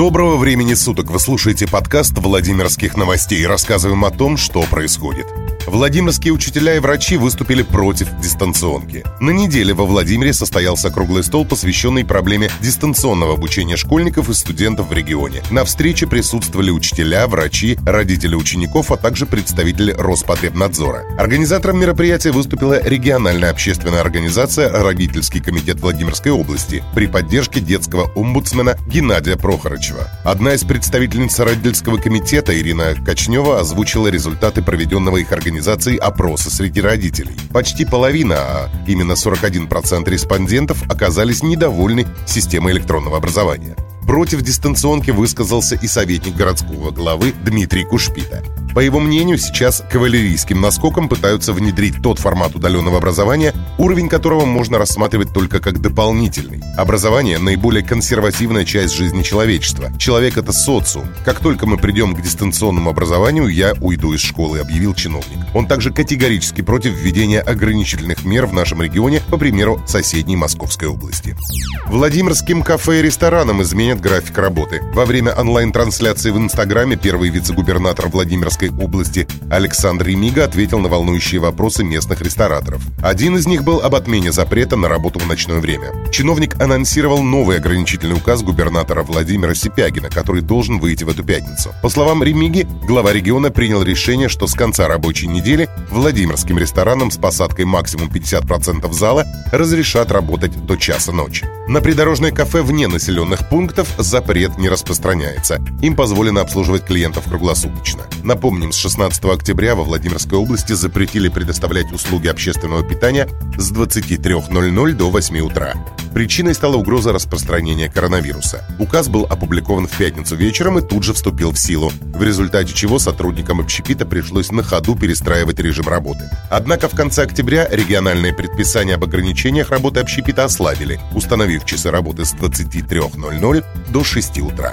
Доброго времени суток! Вы слушаете подкаст Владимирских новостей. Рассказываем о том, что происходит. Владимирские учителя и врачи выступили против дистанционки. На неделе во Владимире состоялся круглый стол, посвященный проблеме дистанционного обучения школьников и студентов в регионе. На встрече присутствовали учителя, врачи, родители учеников, а также представители Роспотребнадзора. Организатором мероприятия выступила региональная общественная организация «Родительский комитет Владимирской области» при поддержке детского омбудсмена Геннадия Прохорычева. Одна из представительниц родительского комитета Ирина Кочнева озвучила результаты проведенного их организации организации опроса среди родителей. Почти половина, а именно 41% респондентов оказались недовольны системой электронного образования. Против дистанционки высказался и советник городского главы Дмитрий Кушпита. По его мнению, сейчас кавалерийским наскоком пытаются внедрить тот формат удаленного образования, уровень которого можно рассматривать только как дополнительный. Образование – наиболее консервативная часть жизни человечества. Человек – это социум. Как только мы придем к дистанционному образованию, я уйду из школы, объявил чиновник. Он также категорически против введения ограничительных мер в нашем регионе, по примеру соседней Московской области. Владимирским кафе и ресторанам изменят график работы. Во время онлайн-трансляции в Инстаграме первый вице-губернатор Владимирского Московской области Александр Ремига ответил на волнующие вопросы местных рестораторов. Один из них был об отмене запрета на работу в ночное время. Чиновник анонсировал новый ограничительный указ губернатора Владимира Сипягина, который должен выйти в эту пятницу. По словам Ремиги, глава региона принял решение, что с конца рабочей недели Владимирским ресторанам с посадкой максимум 50% зала разрешат работать до часа ночи. На придорожное кафе вне населенных пунктов запрет не распространяется. Им позволено обслуживать клиентов круглосуточно. Напомним, с 16 октября во Владимирской области запретили предоставлять услуги общественного питания с 23.00 до 8 утра. Причиной стала угроза распространения коронавируса. Указ был опубликован в пятницу вечером и тут же вступил в силу, в результате чего сотрудникам общепита пришлось на ходу перестраивать режим работы. Однако в конце октября региональные предписания об ограничениях работы общепита ослабили, установив часы работы с 23.00 до 6 утра.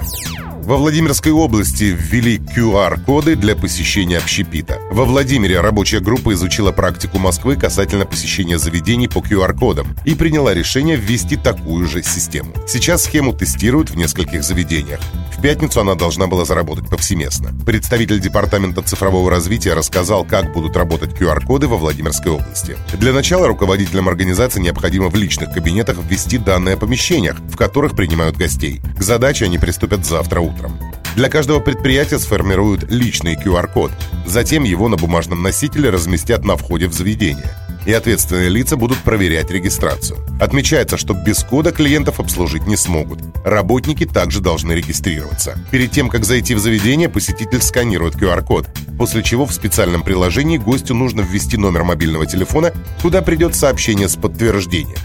Во Владимирской области ввели QR-коды для посещения общепита. Во Владимире рабочая группа изучила практику Москвы касательно посещения заведений по QR-кодам и приняла решение ввести такую же систему. Сейчас схему тестируют в нескольких заведениях. В пятницу она должна была заработать повсеместно. Представитель Департамента цифрового развития рассказал, как будут работать QR-коды во Владимирской области. Для начала руководителям организации необходимо в личных кабинетах ввести данные о помещениях, в которых принимают гостей. К задаче они приступят завтра утром. Для каждого предприятия сформируют личный QR-код. Затем его на бумажном носителе разместят на входе в заведение. И ответственные лица будут проверять регистрацию. Отмечается, что без кода клиентов обслужить не смогут. Работники также должны регистрироваться. Перед тем, как зайти в заведение, посетитель сканирует QR-код, после чего в специальном приложении гостю нужно ввести номер мобильного телефона, куда придет сообщение с подтверждением.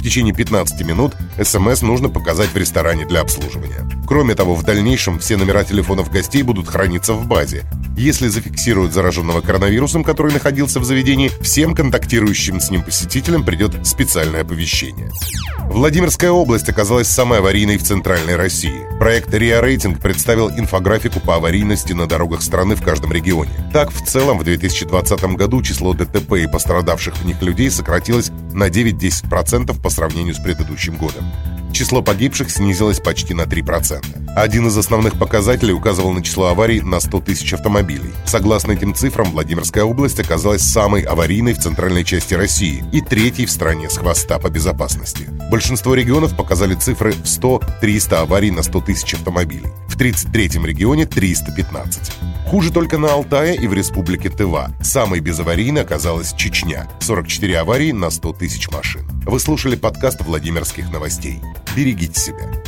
В течение 15 минут СМС нужно показать в ресторане для обслуживания. Кроме того, в дальнейшем все номера телефонов гостей будут храниться в базе. Если зафиксируют зараженного коронавирусом, который находился в заведении, всем контактирующим с ним посетителям придет специальное оповещение. Владимирская область оказалась самой аварийной в Центральной России. Проект РИА Рейтинг представил инфографику по аварийности на дорогах страны в каждом регионе. Так, в целом, в 2020 году число ДТП и пострадавших в них людей сократилось на 9-10% по сравнению с предыдущим годом число погибших снизилось почти на 3%. Один из основных показателей указывал на число аварий на 100 тысяч автомобилей. Согласно этим цифрам, Владимирская область оказалась самой аварийной в центральной части России и третьей в стране с хвоста по безопасности. Большинство регионов показали цифры в 100-300 аварий на 100 тысяч автомобилей. В 33-м регионе 315. Хуже только на Алтае и в республике Тыва. Самой безаварийной оказалась Чечня. 44 аварии на 100 тысяч машин. Вы слушали подкаст Владимирских новостей. Берегите себя.